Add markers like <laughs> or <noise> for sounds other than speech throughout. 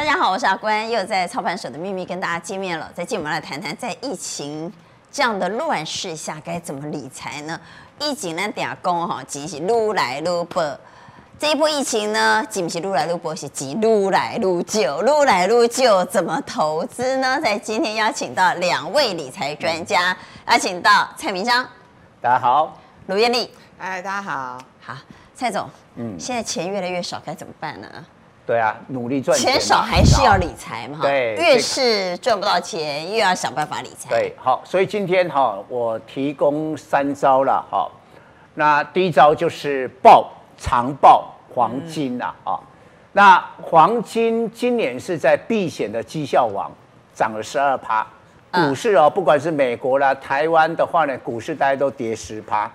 大家好，我是阿关，又在操盘手的秘密跟大家见面了。在今天我们来谈谈，在疫情这样的乱世下，该怎么理财呢？疫情呢，点讲哈，其实愈来愈薄。这一波疫情呢，既不是愈来愈薄，是几愈来愈久，愈来愈久，怎么投资呢？在今天邀请到两位理财专家，邀请到蔡明章，大家好；卢艳丽，哎，大家好。好，蔡总，嗯，现在钱越来越少，该怎么办呢？对啊，努力赚钱，钱少还是要理财嘛。对，越是赚不到钱，越要想办法理财。对，好，所以今天哈，我提供三招了哈。那第一招就是抱长抱黄金呐啊。那黄金今年是在避险的绩效王，涨了十二趴。股市哦，不管是美国啦、台湾的话呢，股市大家都跌十趴，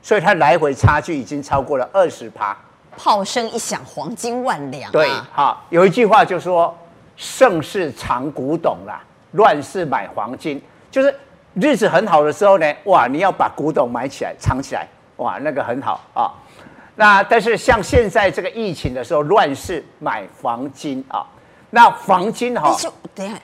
所以它来回差距已经超过了二十趴。炮声一响，黄金万两、啊。对，好，有一句话就说：“盛世藏古董啦，乱世买黄金。”就是日子很好的时候呢，哇，你要把古董买起来藏起来，哇，那个很好啊。那但是像现在这个疫情的时候，乱世买黄金啊。那黄金哈，等一下，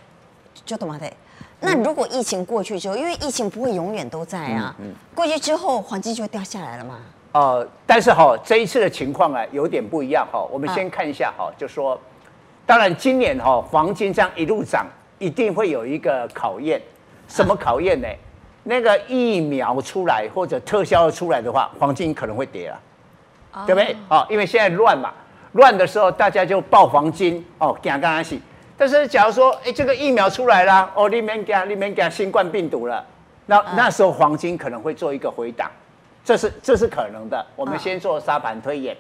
就懂吗？对。那如果疫情过去之后，因为疫情不会永远都在啊，嗯嗯、过去之后黄金就会掉下来了吗？呃，但是哈，这一次的情况啊，有点不一样哈。我们先看一下哈，就说，当然今年哈，黄金这样一路涨，一定会有一个考验。什么考验呢？那个疫苗出来或者特效出来的话，黄金可能会跌了，对不对？啊，因为现在乱嘛，乱的时候大家就抱黄金哦，惊刚开始。但是假如说，哎，这个疫苗出来了，哦，里面讲里面讲新冠病毒了，那那时候黄金可能会做一个回档。这是这是可能的，我们先做沙盘推演。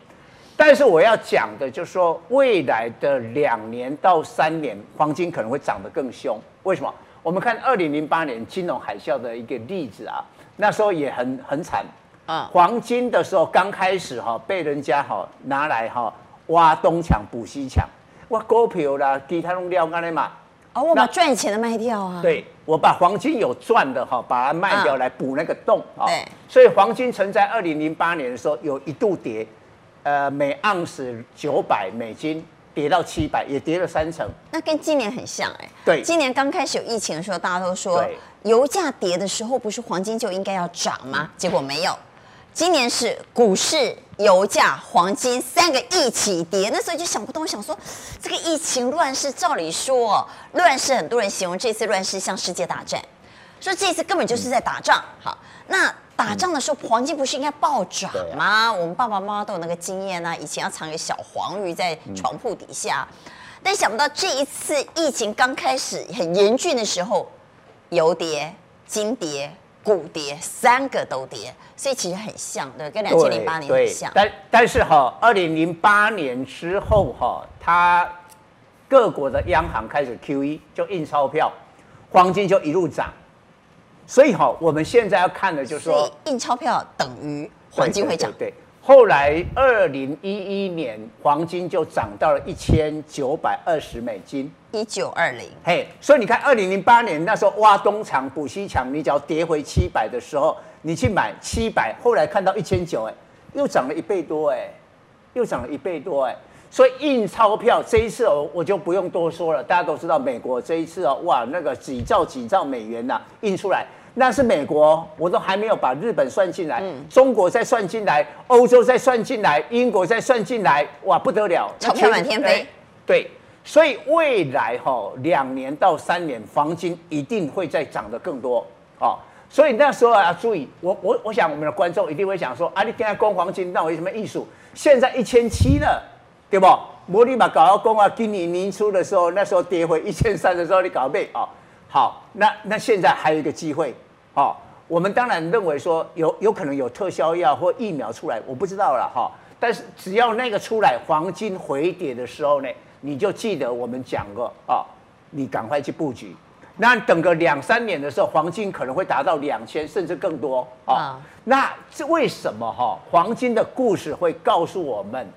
但是我要讲的就是说，未来的两年到三年，黄金可能会涨得更凶。为什么？我们看二零零八年金融海啸的一个例子啊，那时候也很很惨啊。黄金的时候刚开始哈，被人家哈拿来哈挖东墙补西墙，挖股票啦，其他东料干的嘛。哦，我把赚钱的卖掉啊。对。我把黄金有赚的哈，把它卖掉来补那个洞啊。对，所以黄金曾在二零零八年的时候有一度跌，呃，每盎司九百美金跌到七百，也跌了三成。那跟今年很像哎。对，今年刚开始有疫情的时候，大家都说油价跌的时候，不是黄金就应该要涨吗？结果没有。今年是股市、油价、黄金三个一起跌，那时候就想不通，想说这个疫情乱世，照理说乱世，很多人形容这次乱世像世界大战，说这次根本就是在打仗。好，那打仗的时候，黄金不是应该暴涨吗？我们爸爸妈妈都有那个经验啊，以前要藏一个小黄鱼在床铺底下，但想不到这一次疫情刚开始很严峻的时候，油跌、金跌。股跌，三个都跌，所以其实很像，对，跟两千零八年很像。但但是哈，二零零八年之后哈，它各国的央行开始 QE，就印钞票，黄金就一路涨。所以哈，我们现在要看的就是说，印钞票等于黄金会涨。对。后来二零一一年，黄金就涨到了一千九百二十美金。一九二零，嘿，所以你看，二零零八年那时候挖东墙补西墙，你只要跌回七百的时候，你去买七百，后来看到一千九，哎，又涨了一倍多，哎，又涨了一倍多，哎，所以印钞票这一次哦，我就不用多说了，大家都知道，美国这一次哦，哇，那个几兆几兆美元呐、啊，印出来。那是美国，我都还没有把日本算进来，嗯、中国再算进来，欧洲再算进来，英国再算进来，哇，不得了，钞票满天飞。对，所以未来哈、哦，两年到三年，黄金一定会再涨得更多啊、哦。所以那时候要注意，我我我想我们的观众一定会想说，啊，你跟他讲黄金，那我有什么艺术？现在一千七了，对不？摩利马搞到供啊，今年年初的时候，那时候跌回一千三的时候，你搞背啊。好，那那现在还有一个机会。好，我们当然认为说有有可能有特效药或疫苗出来，我不知道了哈。但是只要那个出来，黄金回跌的时候呢，你就记得我们讲过啊，你赶快去布局。那等个两三年的时候，黄金可能会达到两千甚至更多啊。那这为什么哈？黄金的故事会告诉我们，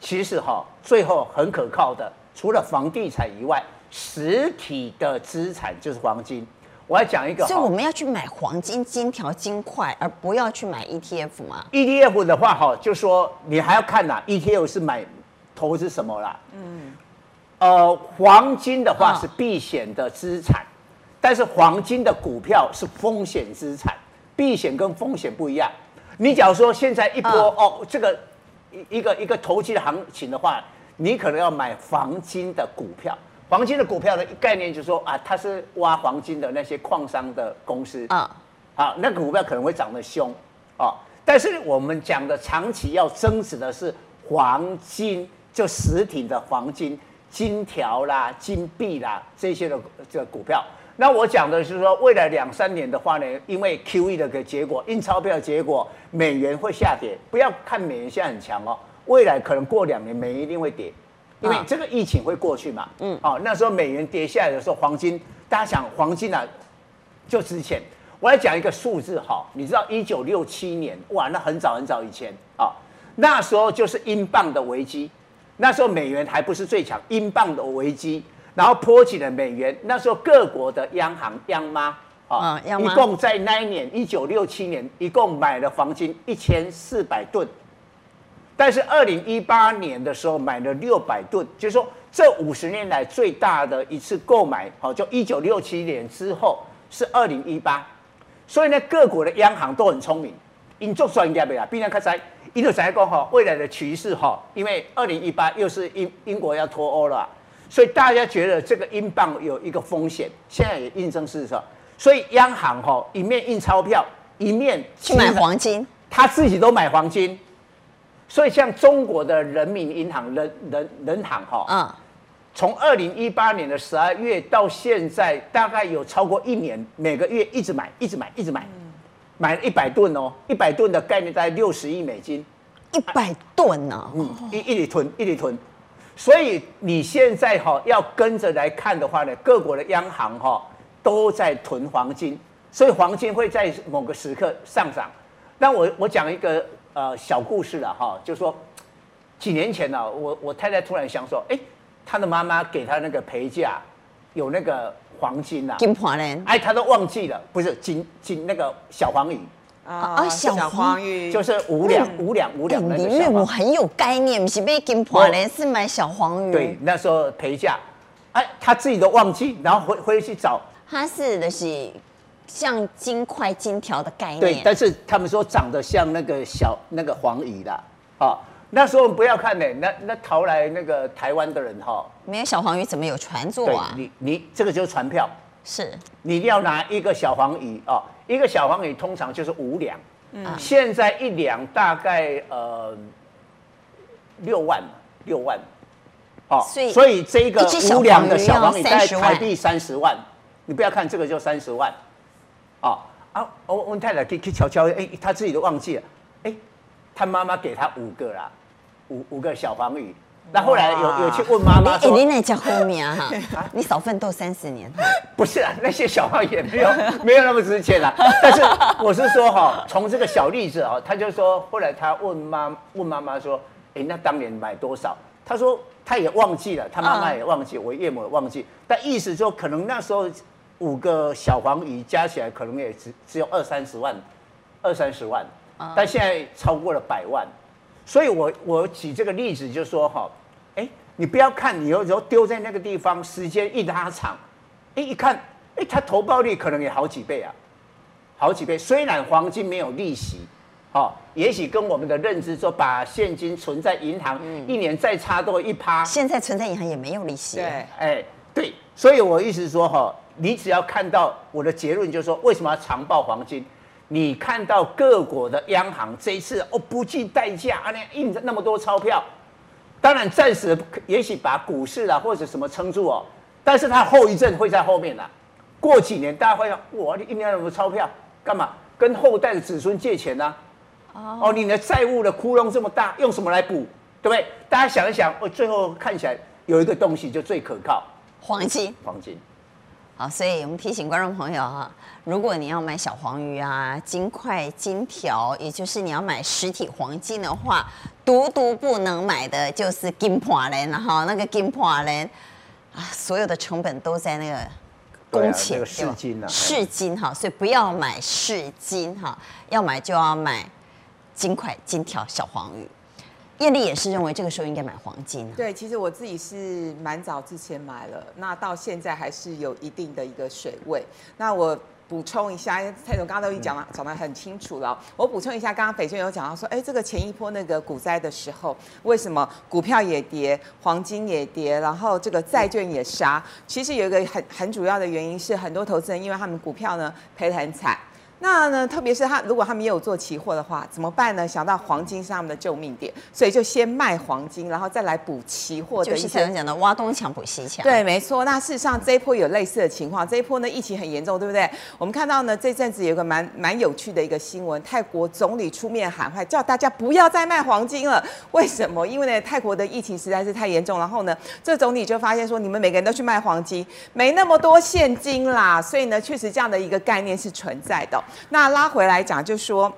其实哈，最后很可靠的，除了房地产以外，实体的资产就是黄金。我要讲一个，所以我们要去买黄金金条、金块，而不要去买 ETF 吗？ETF 的话，哈，就说你还要看呐，ETF 是买投资什么啦？嗯呃，黄金的话是避险的资产，哦、但是黄金的股票是风险资产，避险跟风险不一样。你假如说现在一波哦，哦，这个一个一个投机的行情的话，你可能要买黄金的股票。黄金的股票的概念就是说啊，它是挖黄金的那些矿商的公司啊，好，那个股票可能会涨得凶啊。但是我们讲的长期要增值的是黄金，就实体的黄金、金条啦、金币啦这些的这个股票。那我讲的是说，未来两三年的话呢，因为 QE 的个结果，印钞票的结果，美元会下跌。不要看美元现在很强哦，未来可能过两年美元一定会跌。因为这个疫情会过去嘛，嗯，哦，那时候美元跌下来的时候，黄金，大家想黄金啊，就值钱。我来讲一个数字哈，你知道一九六七年，哇，那很早很早以前啊，那时候就是英镑的危机，那时候美元还不是最强，英镑的危机，然后波及了美元。那时候各国的央行央妈啊，一共在那一年一九六七年，一共买了黄金一千四百吨。但是二零一八年的时候买了六百吨，就是说这五十年来最大的一次购买，好，就一九六七年之后是二零一八，所以呢，各国的央行都很聪明，因做专业的呀，必然看在，因为在讲哈，未来的趋势哈，因为二零一八又是英英国要脱欧了，所以大家觉得这个英镑有一个风险，现在也印证事实，所以央行哈一面印钞票，一面去买黄金，他自己都买黄金。所以，像中国的人民银行、人人人行哈，嗯，从二零一八年的十二月到现在，大概有超过一年，每个月一直买，一直买，一直买，嗯、买了一百吨哦，一百吨的概念大概六十亿美金，一百吨呢，嗯，一一直囤，一直囤。所以你现在哈要跟着来看的话呢，各国的央行哈都在囤黄金，所以黄金会在某个时刻上涨。那我我讲一个。呃，小故事了哈，就说几年前呢，我我太太突然想说，哎，她的妈妈给她那个陪嫁有那个黄金呐，金环嘞，哎，她都忘记了，不是金金那个小黄鱼。啊，小黄鱼。就是五两五两五两那个。因为我很有概念，不是买金环嘞，是买小黄鱼。对，那时候陪嫁，哎，她自己都忘记，然后回回去找，她是的是。像金块金条的概念，对，但是他们说长得像那个小那个黄鱼啦，啊，那时候不要看呢，那那逃来那个台湾的人哈，没有小黄鱼怎么有船做啊？你你这个就是船票，是，你一定要拿一个小黄鱼啊，一个小黄鱼通常就是五两，嗯，现在一两大概呃六万六万，哦，所以所以这个五两的小黄鱼在台币三十万，你不要看这个就三十万。哦、啊我我太太可以去瞧瞧，哎，他自己都忘记了，哎，他妈妈给他五个啦，五五个小黄鱼，那后来有有去问妈妈说，你那叫后面啊哈，<laughs> 你少奋斗三十年，不是啊，那些小黄鱼也没有没有那么值钱啦，但是我是说哈，从这个小例子啊，他就说后来他问妈问妈妈说，哎，那当年买多少？他说他也忘记了，他妈妈也忘记，我岳母也忘记，但意思说可能那时候。五个小黄鱼加起来可能也只只有二三十万，二三十万，但现在超过了百万，所以我我举这个例子就是说哈，哎，你不要看你有时候丢在那个地方，时间一拉长，哎，一看，哎，它投报率可能也好几倍啊，好几倍。虽然黄金没有利息，哦，也许跟我们的认知说，把现金存在银行，一年再差多一趴，现在存在银行也没有利息。对，哎，对，所以我意思说哈。你只要看到我的结论，就是说为什么要长报黄金？你看到各国的央行这一次哦不计代价啊，那印着那么多钞票，当然暂时也许把股市啊或者什么撑住哦，但是它后遗症会在后面的。过几年大家会想，哇，你印那么多钞票干嘛？跟后代的子孙借钱呢？哦，你的债务的窟窿这么大，用什么来补？对不对？大家想一想，哦，最后看起来有一个东西就最可靠，黄金，黄金。好，所以我们提醒观众朋友哈，如果你要买小黄鱼啊、金块、金条，也就是你要买实体黄金的话，独独不能买的就是金破连哈，那个金破人啊，所有的成本都在那个工钱，对吧？饰金哈，所以不要买饰金哈，要买就要买金块、金条、小黄鱼。燕俐也是认为这个时候应该买黄金啊。对，其实我自己是蛮早之前买了，那到现在还是有一定的一个水位。那我补充一下，蔡总刚刚都已经讲了，讲得很清楚了。我补充一下，刚刚斐娟有讲到说，哎，这个前一波那个股灾的时候，为什么股票也跌，黄金也跌，然后这个债券也杀？其实有一个很很主要的原因是，很多投资人因为他们股票呢赔得很惨。那呢，特别是他，如果他们也有做期货的话，怎么办呢？想到黄金是他们的救命点，所以就先卖黄金，然后再来补期货的一些。就是讲的挖东墙补西墙。对，没错。那事实上这一波有类似的情况，这一波呢疫情很严重，对不对？我们看到呢这阵子有个蛮蛮有趣的一个新闻，泰国总理出面喊话，叫大家不要再卖黄金了。为什么？因为呢泰国的疫情实在是太严重，然后呢这总理就发现说，你们每个人都去卖黄金，没那么多现金啦，所以呢确实这样的一个概念是存在的。那拉回来讲，就说，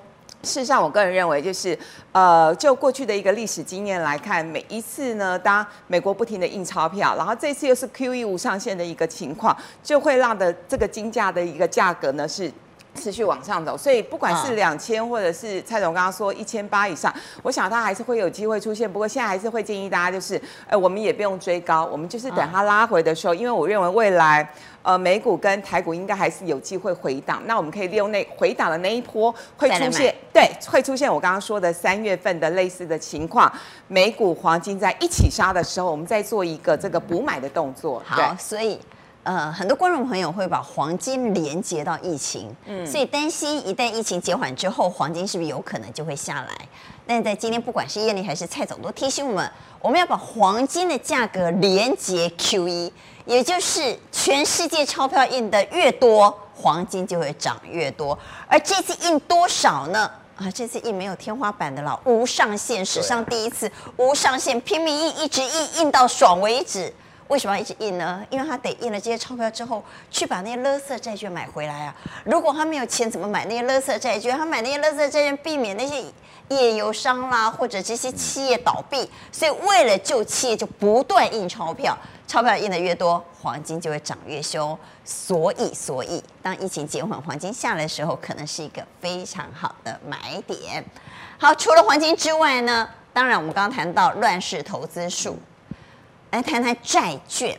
事实上，我个人认为，就是，呃，就过去的一个历史经验来看，每一次呢，当美国不停的印钞票，然后这次又是 QE 无上限的一个情况，就会让的这个金价的一个价格呢是。持续往上走，所以不管是两千或者是蔡总刚刚说一千八以上，我想它还是会有机会出现。不过现在还是会建议大家，就是，呃，我们也不用追高，我们就是等它拉回的时候，因为我认为未来，呃，美股跟台股应该还是有机会回档。那我们可以利用那回档的那一波会出现，对，会出现我刚刚说的三月份的类似的情况，美股黄金在一起杀的时候，我们再做一个这个补买的动作。好，所以。呃，很多观众朋友会把黄金连接到疫情，嗯，所以担心一旦疫情减缓之后，黄金是不是有可能就会下来？但在今天，不管是燕俐还是蔡总都提醒我们，我们要把黄金的价格连接 QE，也就是全世界钞票印的越多，黄金就会涨越多。而这次印多少呢？啊，这次印没有天花板的了，无上限，史上第一次无上限，拼命印，一直印，印到爽为止。为什么要一直印呢？因为他得印了这些钞票之后，去把那些垃圾债券买回来啊。如果他没有钱，怎么买那些垃圾债券？他买那些垃圾债券，避免那些页游商啦，或者这些企业倒闭。所以为了救企业，就不断印钞票。钞票印的越多，黄金就会涨越凶。所以，所以当疫情减缓，黄金下来的时候，可能是一个非常好的买点。好，除了黄金之外呢，当然我们刚刚谈到乱世投资术。来谈谈债券，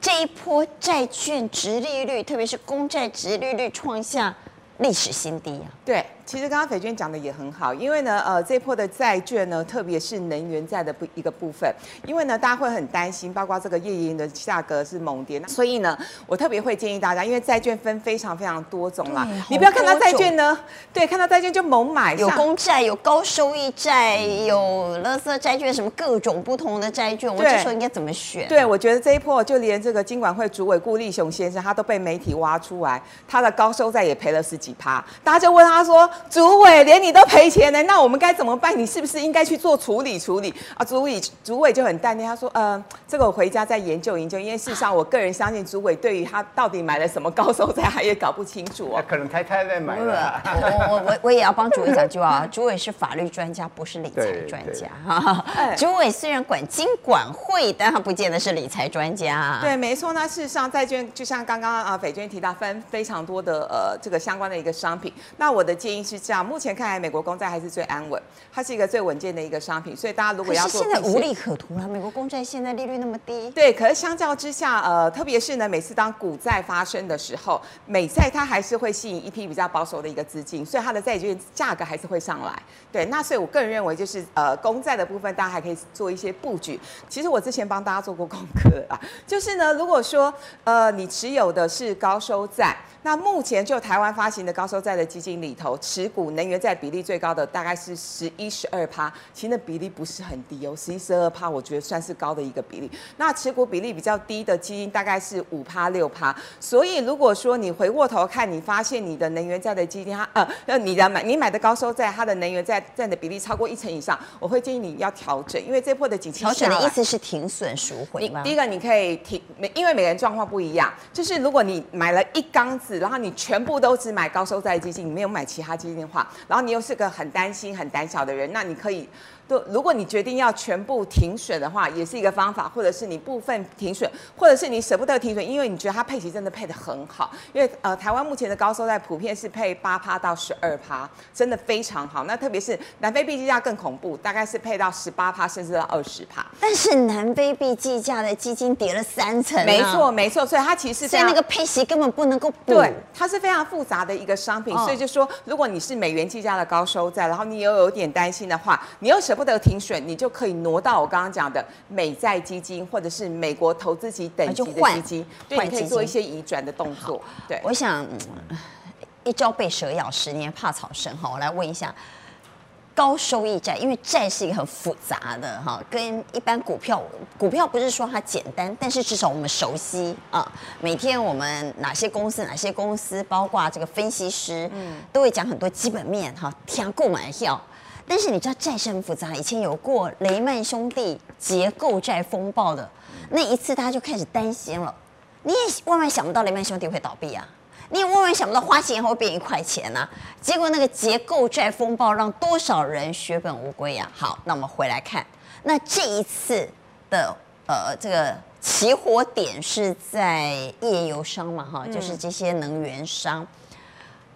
这一波债券值利率，特别是公债值利率创下历史新低啊！对。其实刚刚斐娟讲的也很好，因为呢，呃，这一波的债券呢，特别是能源债的不一个部分，因为呢，大家会很担心，包括这个页岩的价格是猛跌，所以呢，我特别会建议大家，因为债券分非常非常多种啦，你不要看到债券呢，对，看到债券就猛买，有公债，有高收益债，有垃圾债券，什么各种不同的债券，我这时候应该怎么选？对，我觉得这一波就连这个金管会主委顾立雄先生，他都被媒体挖出来，他的高收债也赔了十几趴，大家就问他说。主委连你都赔钱呢，那我们该怎么办？你是不是应该去做处理处理啊？主委主委就很淡定，他说：“呃，这个我回家再研究研究。因为事实上，我个人相信主委对于他到底买了什么高收债，他也搞不清楚哦。可能太太在买了。我我我我也要帮主委讲句话啊，主委是法律专家，不是理财专家哈。主委虽然管金管会，但他不见得是理财专家。对，没错。那事实上，债券就像刚刚啊，斐娟提到分非常多的呃这个相关的一个商品。那我的建议是这样。目前看来，美国公债还是最安稳，它是一个最稳健的一个商品，所以大家如果要做，现在无利可图了。美国公债现在利率那么低，对。可是相较之下，呃，特别是呢，每次当股债发生的时候，美债它还是会吸引一批比较保守的一个资金，所以它的债券价格还是会上来。对，那所以我个人认为，就是呃，公债的部分，大家还可以做一些布局。其实我之前帮大家做过功课啊，就是呢，如果说呃，你持有的是高收债。那目前就台湾发行的高收债的基金里头，持股能源债比例最高的大概是十一、十二趴，其实那比例不是很低哦，十一、十二趴，我觉得算是高的一个比例。那持股比例比较低的基金大概是五趴、六趴。所以如果说你回过头看，你发现你的能源债的基金，它呃，那你的买你买的高收债，它的能源债占的比例超过一成以上，我会建议你要调整，因为这波的景气调整的意思是停损赎回吗？第一个你可以停，因为每个人状况不一样，就是如果你买了一缸子。然后你全部都只买高收债基金，你没有买其他基金的话，然后你又是个很担心、很胆小的人，那你可以都如果你决定要全部停损的话，也是一个方法，或者是你部分停损，或者是你舍不得停损，因为你觉得它配息真的配得很好。因为呃，台湾目前的高收债普遍是配八趴到十二趴，真的非常好。那特别是南非币计价更恐怖，大概是配到十八趴，甚至到二十趴。但是南非币计价的基金跌了三成，啊，没错没错，所以它其实所以那个配息根本不能够补。对，它是非常复杂的一个商品，哦、所以就说，如果你是美元计价的高收债，然后你又有点担心的话，你又舍不得停损，你就可以挪到我刚刚讲的美债基金，或者是美国投资级等级的基金，对，你可以做一些移转的动作。对，我想一朝被蛇咬，十年怕草绳。哈，我来问一下。高收益债，因为债是一个很复杂的哈，跟一般股票，股票不是说它简单，但是至少我们熟悉啊。每天我们哪些公司，哪些公司，包括这个分析师，嗯，都会讲很多基本面哈，听购买票。但是你知道债是很复杂，以前有过雷曼兄弟结构债风暴的那一次，大家就开始担心了。你也万万想不到雷曼兄弟会倒闭啊！你也万万想不到花钱会变一块钱呐、啊，结果那个结构债风暴让多少人血本无归呀、啊？好，那我们回来看，那这一次的呃这个起火点是在页油商嘛哈，就是这些能源商，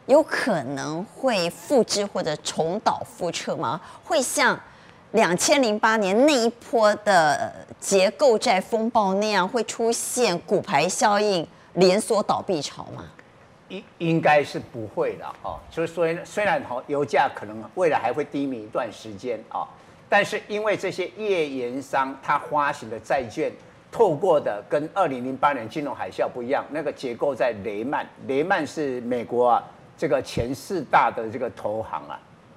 有可能会复制或者重蹈覆辙吗？会像两千零八年那一波的结构债风暴那样，会出现骨牌效应、连锁倒闭潮吗？应应该是不会的哈，所以虽虽然哈油价可能未来还会低迷一段时间啊，但是因为这些页岩商他发行的债券，透过的跟二零零八年金融海啸不一样，那个结构在雷曼，雷曼是美国啊这个前四大的这个投行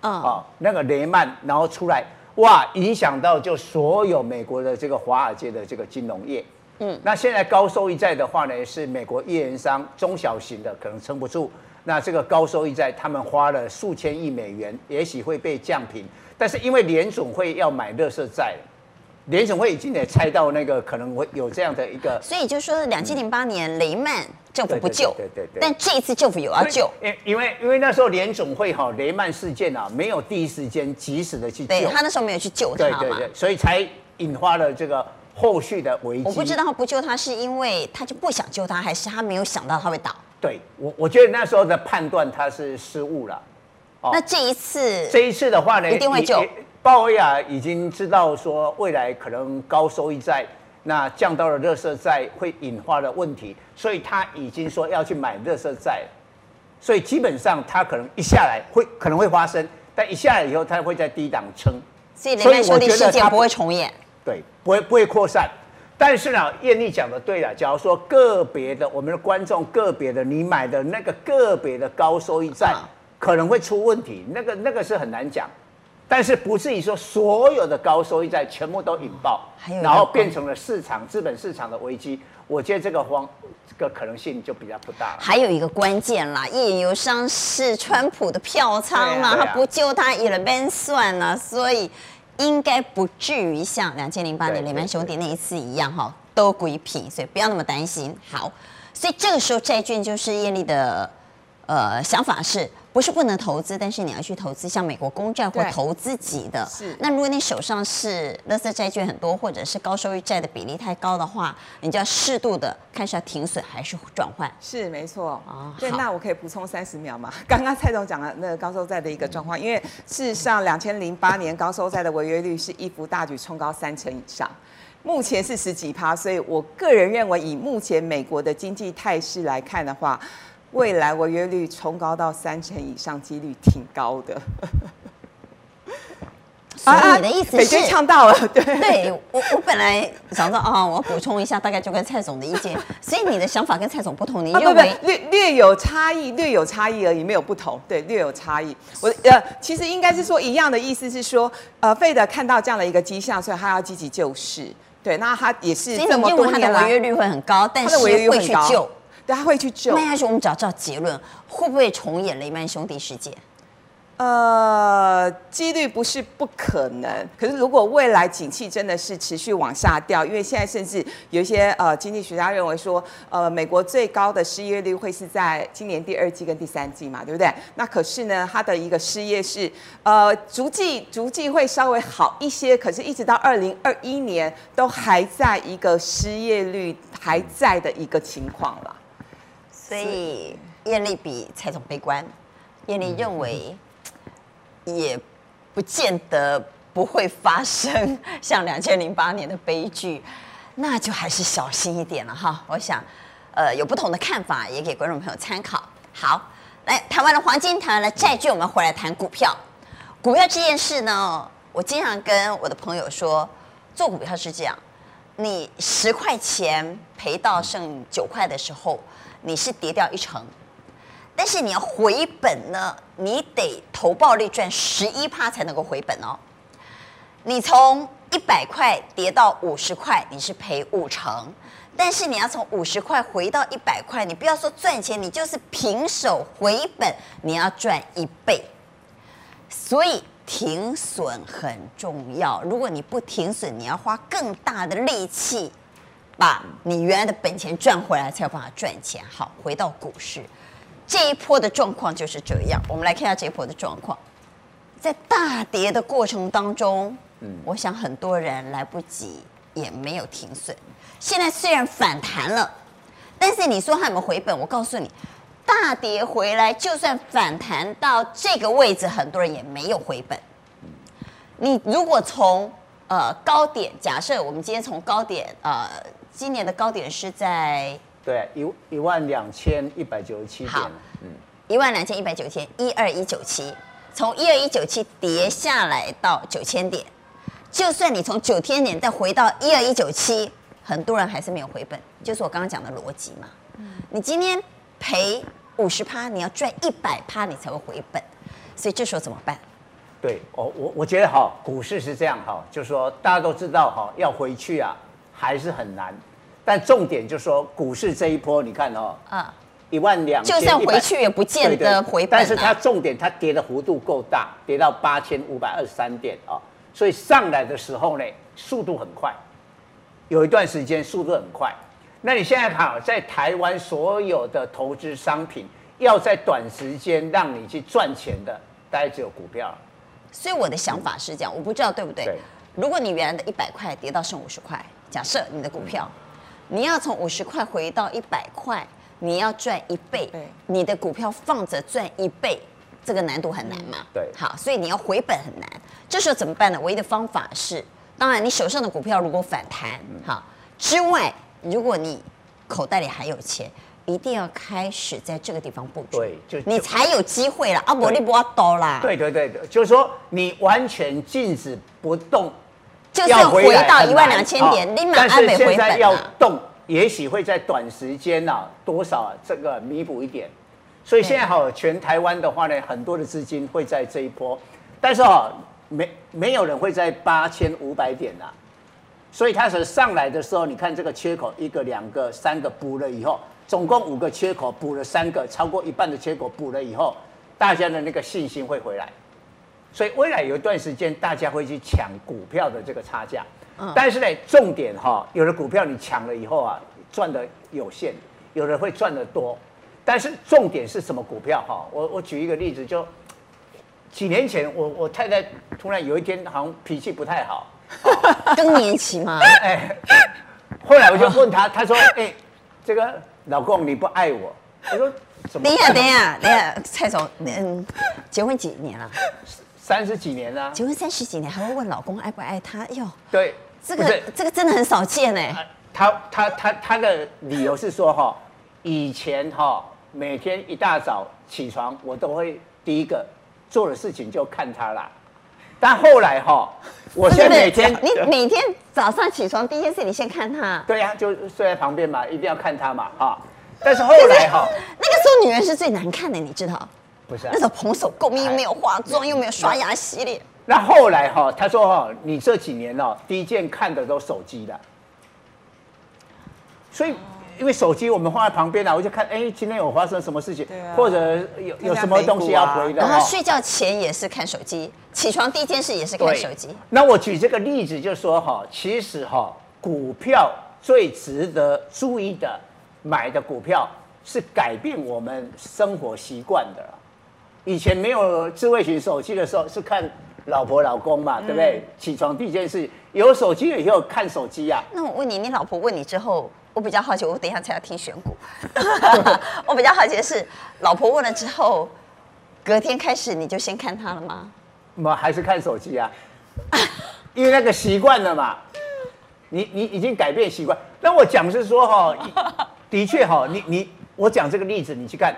啊，啊那个雷曼然后出来哇，影响到就所有美国的这个华尔街的这个金融业。嗯，那现在高收益债的话呢，是美国一人商中小型的可能撑不住。那这个高收益债，他们花了数千亿美元，也许会被降平。但是因为联总会要买垃圾债，联准会已经也猜到那个可能会有这样的一个。所以就说，两千零八年雷曼政府不救，对对对。但这一次政府有要救，因因为因为那时候联总会哈雷曼事件啊，没有第一时间及时的去救，对他那时候没有去救他嘛，对对对，所以才引发了这个。后续的危机，我不知道他不救他是因为他就不想救他，还是他没有想到他会倒？对我，我觉得那时候的判断他是失误了。哦，那这一次，这一次的话呢，一定会救。鲍威尔已经知道说未来可能高收益债，那降到了热色债会引发的问题，所以他已经说要去买热色债。所以基本上他可能一下来会可能会发生，但一下来以后他会在低档撑。所以雷曼兄弟事件不会重演。对，不会不会扩散，但是呢，艳丽讲的对了。假如说个别的我们的观众，个别的你买的那个个别的高收益债可能会出问题，那个那个是很难讲。但是不至于说所有的高收益债全部都引爆，然后变成了市场资本市场的危机。我觉得这个方这个可能性就比较不大了。还有一个关键啦，页岩油商是川普的票仓嘛，他不救他也没算了，所以。应该不至于像两千零八年雷曼兄弟那一次一样哈，都归平，所以不要那么担心。好，所以这个时候债券就是艳丽的呃想法是。不是不能投资，但是你要去投资像美国公债或投资级的。是。那如果你手上是垃圾债券很多，或者是高收益债的比例太高的话，你就要适度的看是要停损还是转换。是没错。哦。对，那我可以补充三十秒嘛？<laughs> 刚刚蔡总讲了那个高收债的一个状况，因为事实上两千零八年高收债的违约率是一幅大举冲高三成以上，目前是十几趴，所以我个人认为以目前美国的经济态势来看的话。未来违约率冲高到三成以上，几率挺高的。<laughs> 所以你的意思是？北京呛到了，<laughs> 对。对我，我本来想说啊，我要补充一下，大概就跟蔡总的意见。<laughs> 所以你的想法跟蔡总不同，你认为略略有差异，略有差异而已，没有不同。对，略有差异。我呃，其实应该是说一样的意思是说，呃，费德看到这样的一个迹象，所以他要积极救市。对，那他也是这么多年来，他的违约率会很高，但是会去救。对，他会去救。那要是我们找找结论，会不会重演雷曼兄弟事件？呃，几率不是不可能，可是如果未来景气真的是持续往下掉，因为现在甚至有一些呃经济学家认为说，呃，美国最高的失业率会是在今年第二季跟第三季嘛，对不对？那可是呢，它的一个失业是呃逐季逐季会稍微好一些，可是一直到二零二一年都还在一个失业率还在的一个情况了。所以艳丽比蔡总悲观，艳丽认为。也不见得不会发生 <laughs> 像两千零八年的悲剧，那就还是小心一点了哈。我想，呃，有不同的看法，也给观众朋友参考。好，来，谈完了黄金，谈完了债券，我们回来谈股票。股票这件事呢，我经常跟我的朋友说，做股票是这样，你十块钱赔到剩九块的时候，你是跌掉一成。但是你要回本呢，你得投报率赚十一趴才能够回本哦。你从一百块跌到五十块，你是赔五成。但是你要从五十块回到一百块，你不要说赚钱，你就是平手回本，你要赚一倍。所以停损很重要。如果你不停损，你要花更大的力气把你原来的本钱赚回来，才有办法赚钱。好，回到股市。这一波的状况就是这样，我们来看一下这一波的状况。在大跌的过程当中，嗯，我想很多人来不及，也没有停损。现在虽然反弹了，但是你说还有没有回本？我告诉你，大跌回来，就算反弹到这个位置，很多人也没有回本。你如果从呃高点，假设我们今天从高点，呃，今年的高点是在。对，一一万两千一百九十七点。嗯，一万两千一百九十七，一二一九七，从一二一九七跌下来到九千点，就算你从九千点再回到一二一九七，很多人还是没有回本，就是我刚刚讲的逻辑嘛。嗯，你今天赔五十趴，你要赚一百趴，你才会回本，所以这时候怎么办？对，我我我觉得哈，股市是这样哈，就是说大家都知道哈，要回去啊，还是很难。但重点就是说，股市这一波，你看哦，啊，一万两千，就算回去也不见得回本。但是它重点，它跌的幅度够大，跌到八千五百二十三点啊，所以上来的时候呢，速度很快，有一段时间速度很快。那你现在跑，在台湾所有的投资商品，要在短时间让你去赚钱的，大概只有股票。所以我的想法是这样，我不知道对不对。对。如果你原来的一百块跌到剩五十块，假设你的股票。嗯你要从五十块回到一百块，你要赚一倍，你的股票放着赚一倍，这个难度很难嘛？对，好，所以你要回本很难。这时候怎么办呢？唯一的方法是，当然你手上的股票如果反弹，好之外，如果你口袋里还有钱，一定要开始在这个地方布局，对，就你才有机会了。阿伯利波多啦，对对对，就是说你完全静止不动。就是回到一万两千点，立马安美回本。但是现在要动，也许会在短时间呐，多少这个弥补一点。所以现在哈，全台湾的话呢，很多的资金会在这一波，但是哈，没没有人会在八千五百点呐。所以它是上来的时候，你看这个缺口，一个、两个、三个补了以后，总共五个缺口补了三个，超过一半的缺口补了以后，大家的那个信心会回来。所以未来有一段时间，大家会去抢股票的这个差价，嗯，但是呢，重点哈，有的股票你抢了以后啊，赚的有限，有的会赚的多，但是重点是什么股票哈？我我举一个例子，就几年前，我我太太突然有一天好像脾气不太好，<laughs> 更年期嘛，<laughs> 哎，后来我就问她，她说，哎，这个老公你不爱我，我说怎么？等一下，等一下，等一下，蔡总，嗯，结婚几年了？三十几年了，结婚三十几年还会问老公爱不爱她？哎呦，对，这个这个真的很少见哎。他他他他的理由是说哈，<laughs> 以前哈每天一大早起床，我都会第一个做的事情就看他啦。但后来哈，<laughs> 我现在每天你每天早上起床第一件事你先看他。对呀，就睡在旁边嘛，一定要看他嘛哈。但是后来哈，那个时候女人是最难看的，你知道。不是、啊、那时候蓬首垢面，又没有化妆，又没有刷牙洗脸。那后来哈，他说哈，你这几年哦，第一件看的都手机的。所以因为手机我们放在旁边啊，我就看，哎，今天有发生什么事情，啊、或者有有什么东西要回的。然后睡觉前也是看手机，起床第一件事也是看手机。那我举这个例子就是说哈，其实哈，股票最值得注意的买的股票是改变我们生活习惯的。以前没有智慧型手机的时候是看。老婆老公嘛，对不对？嗯、起床第一件事，有手机了以后看手机呀、啊。那我问你，你老婆问你之后，我比较好奇，我等一下才要听选股。<laughs> 我比较好奇的是，老婆问了之后，隔天开始你就先看他了吗？我还是看手机啊，因为那个习惯了嘛。你你已经改变习惯。那我讲是说哈，<laughs> 的确哈，你你我讲这个例子，你去看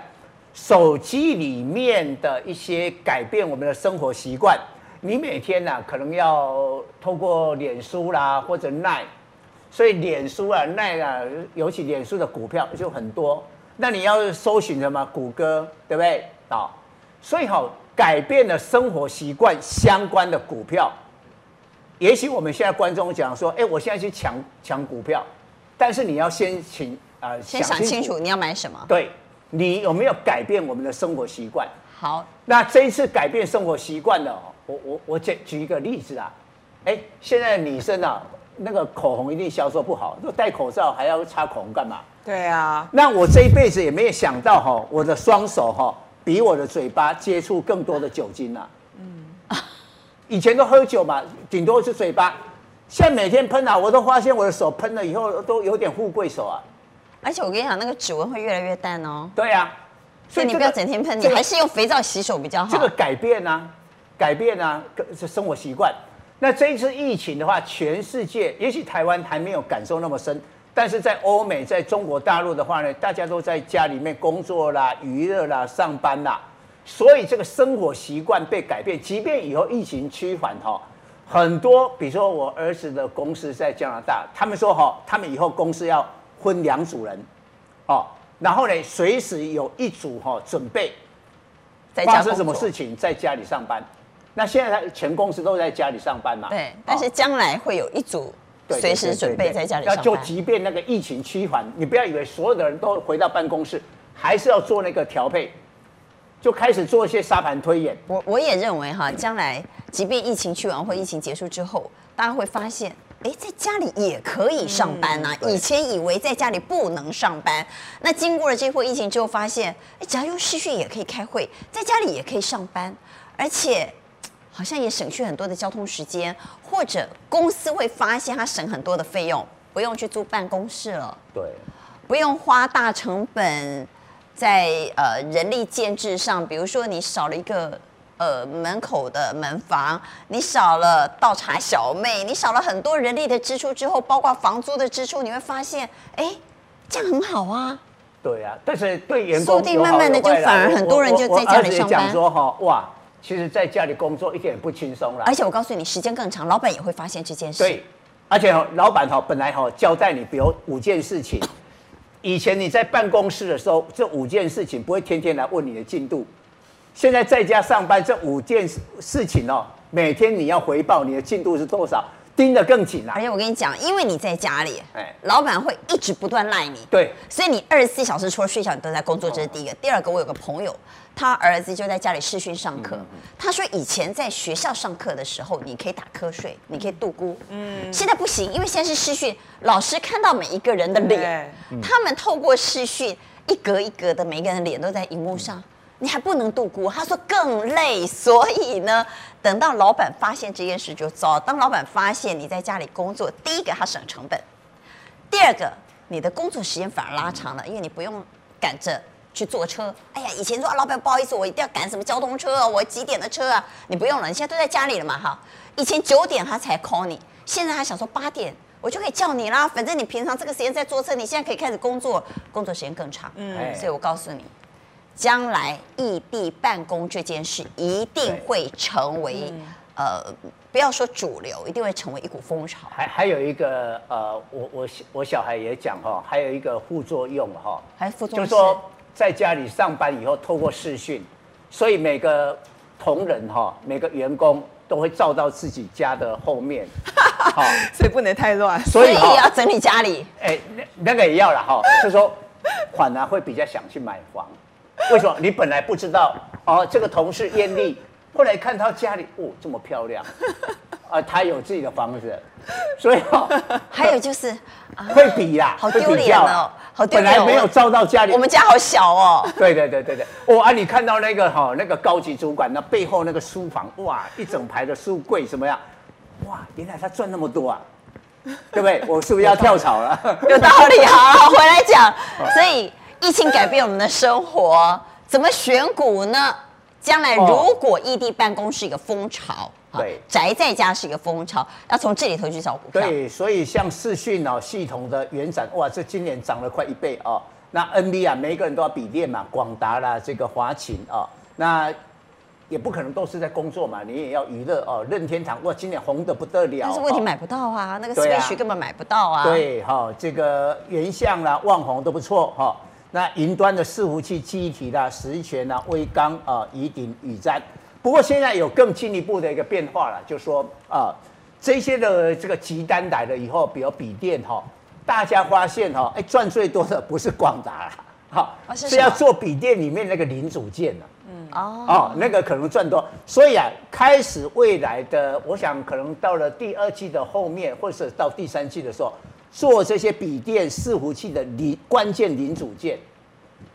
手机里面的一些改变我们的生活习惯。你每天呐、啊，可能要透过脸书啦，或者奈，所以脸书啊、奈啊，尤其脸书的股票就很多。那你要搜寻什么？谷歌，对不对？啊，所以好，改变了生活习惯相关的股票，也许我们现在观众讲说，哎，我现在去抢抢股票，但是你要先请啊，呃、先想清楚你要买什么。对，你有没有改变我们的生活习惯？好，那这一次改变生活习惯的哦。我我我举举一个例子啊，哎，现在女生啊，那个口红一定销售不好，都戴口罩还要擦口红干嘛？对啊。那我这一辈子也没有想到哈，我的双手哈比我的嘴巴接触更多的酒精啊。嗯。以前都喝酒嘛，顶多是嘴巴，现在每天喷啊，我都发现我的手喷了以后都有点富贵手啊。而且我跟你讲，那个指纹会越来越淡哦。对啊。所以你不要整天喷，你还是用肥皂洗手比较好。这个改变呢、啊？改变啊，是生活习惯。那这一次疫情的话，全世界也许台湾还没有感受那么深，但是在欧美、在中国大陆的话呢，大家都在家里面工作啦、娱乐啦、上班啦，所以这个生活习惯被改变。即便以后疫情趋缓哈，很多比如说我儿子的公司在加拿大，他们说哈，他们以后公司要分两组人，哦，然后呢，随时有一组哈准备发生什么事情在家里上班。那现在他全公司都在家里上班嘛？对，但是将来会有一组随时准备在家里上班。那就即便那个疫情趋缓，你不要以为所有的人都回到办公室，还是要做那个调配，就开始做一些沙盘推演。我我也认为哈，将来即便疫情去完或疫情结束之后，大家会发现，哎，在家里也可以上班啊。以前以为在家里不能上班，那经过了这波疫情之后，发现，哎，只要用视讯也可以开会，在家里也可以上班，而且。好像也省去很多的交通时间，或者公司会发现它省很多的费用，不用去租办公室了，对，不用花大成本在呃人力建制上，比如说你少了一个呃门口的门房，你少了倒茶小妹，你少了很多人力的支出之后，包括房租的支出，你会发现，哎，这样很好啊。对啊，但是对员工，说不定慢慢的就反而很多人就在家里上班。讲说哈，哇。其实在家里工作一点也不轻松了，而且我告诉你，时间更长，老板也会发现这件事。对，而且老板哈本来哈交代你，比如五件事情，以前你在办公室的时候，这五件事情不会天天来问你的进度，现在在家上班，这五件事情哦，每天你要回报你的进度是多少。盯得更紧了，而且我跟你讲，因为你在家里，哎，老板会一直不断赖你，对，所以你二十四小时除了睡觉，你都在工作，这是第一个。第二个，我有个朋友，他儿子就在家里视讯上课，他说以前在学校上课的时候，你可以打瞌睡，你可以度孤，嗯，现在不行，因为现在是视讯，老师看到每一个人的脸，他们透过视讯一格一格的，每一个人的脸都在荧幕上。你还不能度孤，他说更累，所以呢，<laughs> 等到老板发现这件事就糟。当老板发现你在家里工作，第一个他省成本，第二个你的工作时间反而拉长了，因为你不用赶着去坐车。哎呀，以前说啊，老板不好意思，我一定要赶什么交通车，我几点的车啊？你不用了，你现在都在家里了嘛，哈。以前九点他才 call 你，现在他想说八点我就可以叫你啦，反正你平常这个时间在坐车，你现在可以开始工作，工作时间更长。嗯，所以我告诉你。将来异地办公这件事一定会成为，呃，不要说主流，一定会成为一股风潮。还还有一个，呃，我我我小孩也讲哈，还有一个副作用哈，还副作用，就是说在家里上班以后，透过视讯，所以每个同仁哈，每个员工都会照到自己家的后面，<laughs> 好，所以不能太乱。所以也要整理家里。哎，那那个也要了哈，就说反而会比较想去买房。<laughs> 为什么？你本来不知道哦，这个同事艳丽，后来看到家里哦这么漂亮，<laughs> 啊，他有自己的房子，所以哦，<laughs> 还有就是会比啦，好丢脸哦，好丢脸。本来没有照到家里，我们家好小哦。对对对对对，哦啊，你看到那个哈那个高级主管那背后那个书房哇，一整排的书柜什么样？哇，原来他赚那么多啊，对不对？我是不是要跳槽了？有道理，好，回来讲。所以疫情改变我们的生活，<laughs> 怎么选股呢？将来如果异地办公是一个风潮，对，宅在家是一个风潮，要从这里头去找股票。对，所以像视讯哦系统的原展，哇，这今年涨了快一倍哦。那 NV 啊，每一个人都要比电嘛，广达啦，这个华勤啊，那也不可能都是在工作嘛，你也要娱乐哦。任天堂哇，今年红的不得了，但是问题买不到啊，那个 Switch 根本买不到啊。对，哈，这个原相啦、旺红都不错哈。那云端的伺服器、记忆体啦、实权啦、微刚啊、宜鼎、宇瞻。不过现在有更进一步的一个变化了，就是说啊，这些的这个集单来了以后，比如笔电哈，大家发现哈，哎，赚最多的不是广达啦，<laughs> 哈，是要做笔电里面那个零组件了。嗯哦哦，那个可能赚多，所以啊，开始未来的，我想可能到了第二季的后面，或者是到第三季的时候，做这些笔电伺服器的零关键零组件，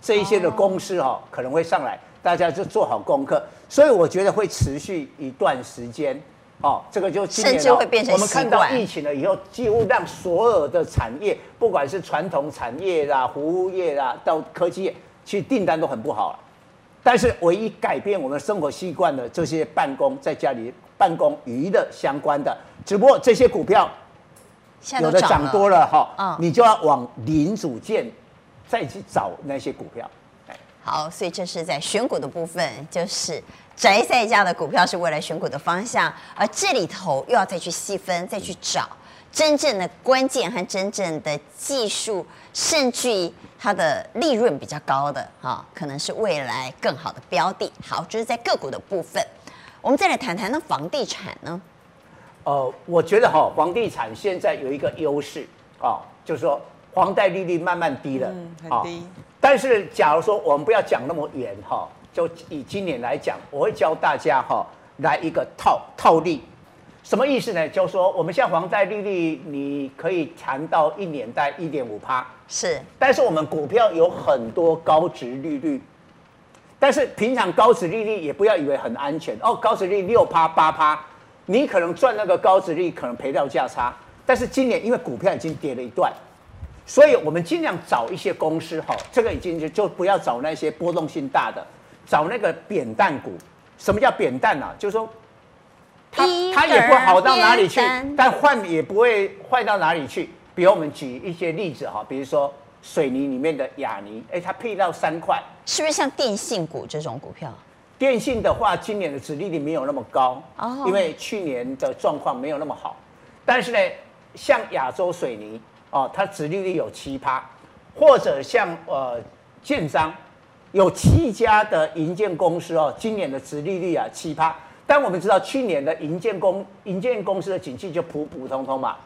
这一些的公司哈、哦、可能会上来，大家就做好功课。所以我觉得会持续一段时间，哦，这个就今年、哦、甚至会变成。我们看到疫情了以后，几乎让所有的产业，不管是传统产业啦、服务业啦，到科技业，其实订单都很不好了。但是唯一改变我们生活习惯的这些办公在家里办公娱乐相关的，只不过这些股票有的涨多了哈，嗯、你就要往零组件再去找那些股票。好，所以这是在选股的部分，就是宅在家的股票是未来选股的方向，而这里头又要再去细分，再去找真正的关键和真正的技术，甚至于。它的利润比较高的哈，可能是未来更好的标的。好，就是在个股的部分，我们再来谈谈那房地产呢？呃，我觉得哈，房地产现在有一个优势啊，就是说房贷利率慢慢低了，嗯，很低。但是假如说我们不要讲那么远哈，就以今年来讲，我会教大家哈来一个套套利。什么意思呢？就是说，我们现在房贷利率，你可以谈到一年贷一点五趴，是。但是我们股票有很多高值利率，但是平常高值利率也不要以为很安全哦，高值利率六趴八趴，你可能赚那个高值利率，可能赔掉价差。但是今年因为股票已经跌了一段，所以我们尽量找一些公司哈，这个已经就就不要找那些波动性大的，找那个扁担股。什么叫扁担啊？就是说。它它也不好到哪里去，但坏也不会坏到哪里去。比如我们举一些例子哈，比如说水泥里面的亚泥，哎，它配到三块，是不是像电信股这种股票？电信的话，今年的殖利率没有那么高，哦，因为去年的状况没有那么好。但是呢，像亚洲水泥哦，它殖利率有七趴，或者像呃建商，有七家的营建公司哦，今年的殖利率啊七趴。但我们知道，去年的营建公营建公司的景气就普普通通嘛，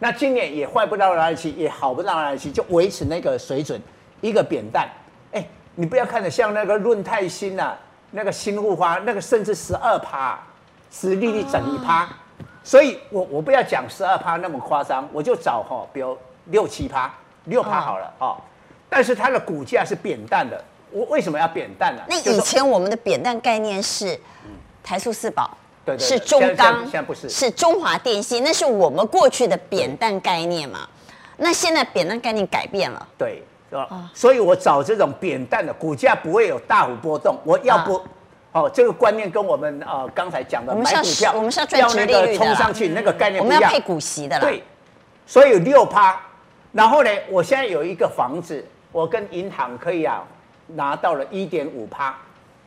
那今年也坏不到哪里去，也好不到哪里去，就维持那个水准，一个扁担。哎，你不要看着像那个润泰新啊，那个新护花，那个甚至十二趴，殖利率整一趴。所以我我不要讲十二趴那么夸张，我就找哈，比如六七趴，六趴好了哦。但是它的股价是扁担的，我为什么要扁担呢？那以前我们的扁担概念是。台塑四宝，对，对，对，是中钢，现在不是，是中华电信，那是我们过去的扁担概念嘛？那现在扁担概念改变了，对，啊，所以我找这种扁担的股价不会有大幅波动。我要不，哦，这个观念跟我们呃刚才讲的买股票，我们是要赚殖利率的，冲上去那个概念不一样，我们要配股息的啦。对，所以有六趴，然后呢，我现在有一个房子，我跟银行可以啊拿到了一点五趴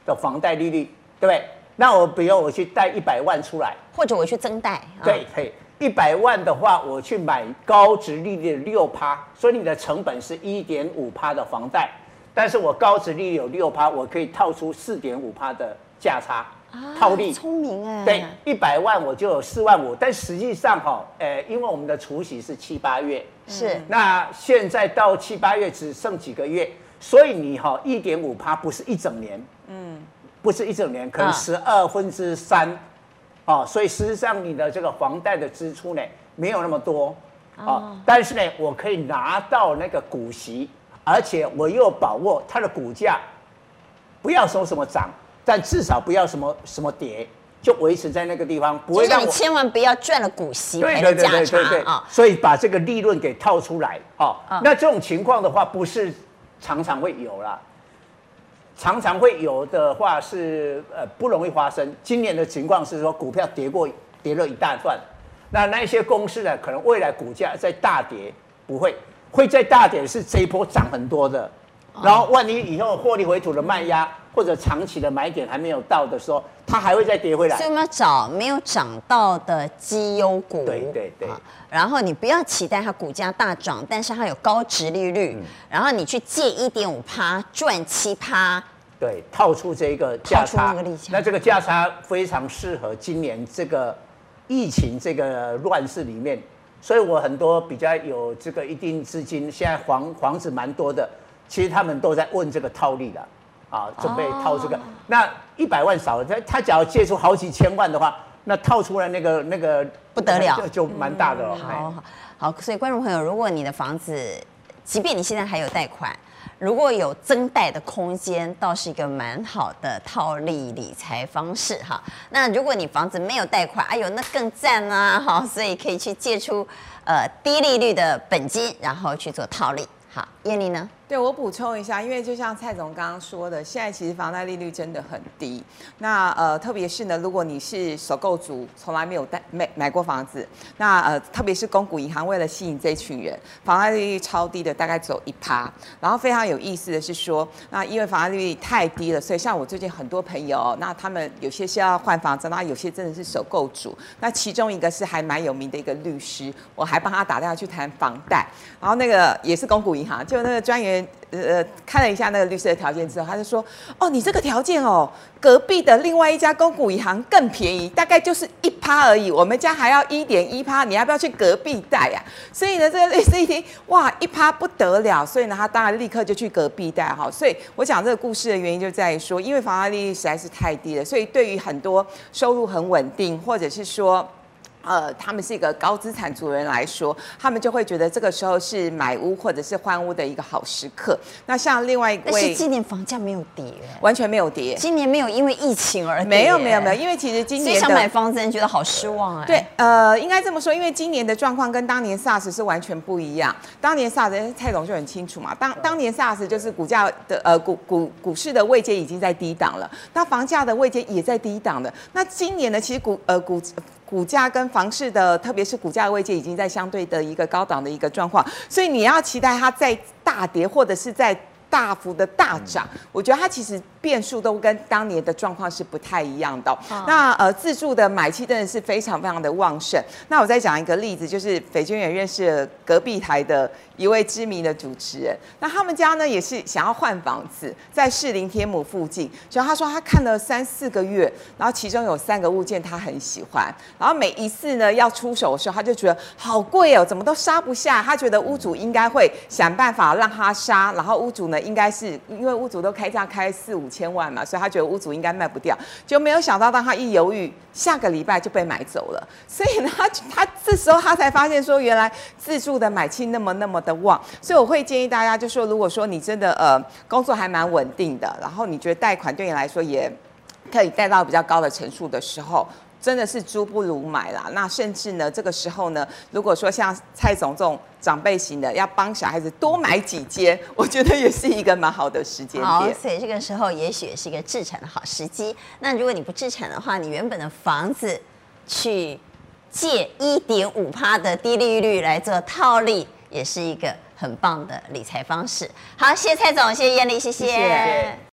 的房贷利率，对不对？那我比如我去贷一百万出来，或者我去增贷，对，可以一百万的话，我去买高值利率六趴，所以你的成本是一点五趴的房贷，但是我高值利率有六趴，我可以套出四点五趴的价差，套利。聪明哎。对，一百万我就有四万五，但实际上哈，呃，因为我们的除息是七八月，是，那现在到七八月只剩几个月，所以你哈一点五趴不是一整年，嗯，不是一整年，可能十二分之三，哦，所以实际上你的这个房贷的支出呢没有那么多。哦，但是呢，我可以拿到那个股息，而且我又把握它的股价，不要说什么涨，但至少不要什么什么跌，就维持在那个地方，不会让你千万不要赚了股息赔了价差啊！所以把这个利润给套出来哦。那这种情况的话，不是常常会有啦，常常会有的话是呃不容易发生。今年的情况是说股票跌过跌了一大段。那那些公司呢，可能未来股价在大跌，不会，会在大跌是这一波涨很多的，然后万一以后获利回吐的卖压或者长期的买点还没有到的时候，它还会再跌回来。所以我们要找没有涨到的绩优股。对对对。然后你不要期待它股价大涨，但是它有高殖利率，嗯、然后你去借一点五趴赚七趴。对，套出这个价差。那，那这个价差非常适合今年这个。疫情这个乱世里面，所以我很多比较有这个一定资金，现在房房子蛮多的，其实他们都在问这个套利的，啊，准备套这个。哦、那一百万少了，他他假如借出好几千万的话，那套出来那个那个不得了，就蛮大的了。嗯、好好好，所以观众朋友，如果你的房子，即便你现在还有贷款。如果有增贷的空间，倒是一个蛮好的套利理财方式哈。那如果你房子没有贷款，哎呦，那更赞啊！哈，所以可以去借出呃低利率的本金，然后去做套利。好，燕俐呢？对，我补充一下，因为就像蔡总刚刚说的，现在其实房贷利率真的很低。那呃，特别是呢，如果你是首购族，从来没有贷买买过房子，那呃，特别是公股银行为了吸引这群人，房贷利率超低的，大概只有一趴。然后非常有意思的是说，那因为房贷利率太低了，所以像我最近很多朋友，那他们有些是要换房子，那有些真的是首购族。那其中一个是还蛮有名的一个律师，我还帮他打电话去谈房贷，然后那个也是公股银行，就那个专员。呃，看了一下那个律师的条件之后，他就说：“哦，你这个条件哦，隔壁的另外一家公股银行更便宜，大概就是一趴而已。我们家还要一点一趴，你要不要去隔壁贷呀？”所以呢，这个律师一听，哇，一趴不得了，所以呢，他当然立刻就去隔壁贷哈。所以我讲这个故事的原因就在于说，因为房贷利率实在是太低了，所以对于很多收入很稳定，或者是说。呃，他们是一个高资产族人来说，他们就会觉得这个时候是买屋或者是换屋的一个好时刻。那像另外一位，但是今年房价没有跌，完全没有跌。今年没有因为疫情而跌，没有没有没有，因为其实今年想买房子人觉得好失望哎。对，呃，应该这么说，因为今年的状况跟当年 SARS 是完全不一样。当年 SARS 蔡总就很清楚嘛，当当年 SARS 就是股价的呃股股股市的位阶已经在低档了，那房价的位阶也在低档的。那今年呢，其实股呃股。股价跟房市的，特别是股价位阶已经在相对的一个高档的一个状况，所以你要期待它在大跌或者是在大幅的大涨，我觉得它其实。变数都跟当年的状况是不太一样的。哦。那呃，自住的买气真的是非常非常的旺盛。那我再讲一个例子，就是斐娟也认识了隔壁台的一位知名的主持人。那他们家呢也是想要换房子，在士林天母附近。所以他说他看了三四个月，然后其中有三个物件他很喜欢，然后每一次呢要出手的时候，他就觉得好贵哦，怎么都杀不下。他觉得屋主应该会想办法让他杀，然后屋主呢应该是因为屋主都开价开四五千。万嘛，所以他觉得屋主应该卖不掉，就没有想到，当他一犹豫，下个礼拜就被买走了。所以呢，他他这时候他才发现说，原来自住的买气那么那么的旺。所以我会建议大家，就说如果说你真的呃工作还蛮稳定的，然后你觉得贷款对你来说也可以贷到比较高的成数的时候。真的是租不如买啦。那甚至呢，这个时候呢，如果说像蔡总这种长辈型的，要帮小孩子多买几间，<laughs> 我觉得也是一个蛮好的时间点。好，所以这个时候也许也是一个置产的好时机。那如果你不置产的话，你原本的房子去借一点五趴的低利率来做套利，也是一个很棒的理财方式。好，谢谢蔡总，谢谢艳丽，谢谢。谢谢。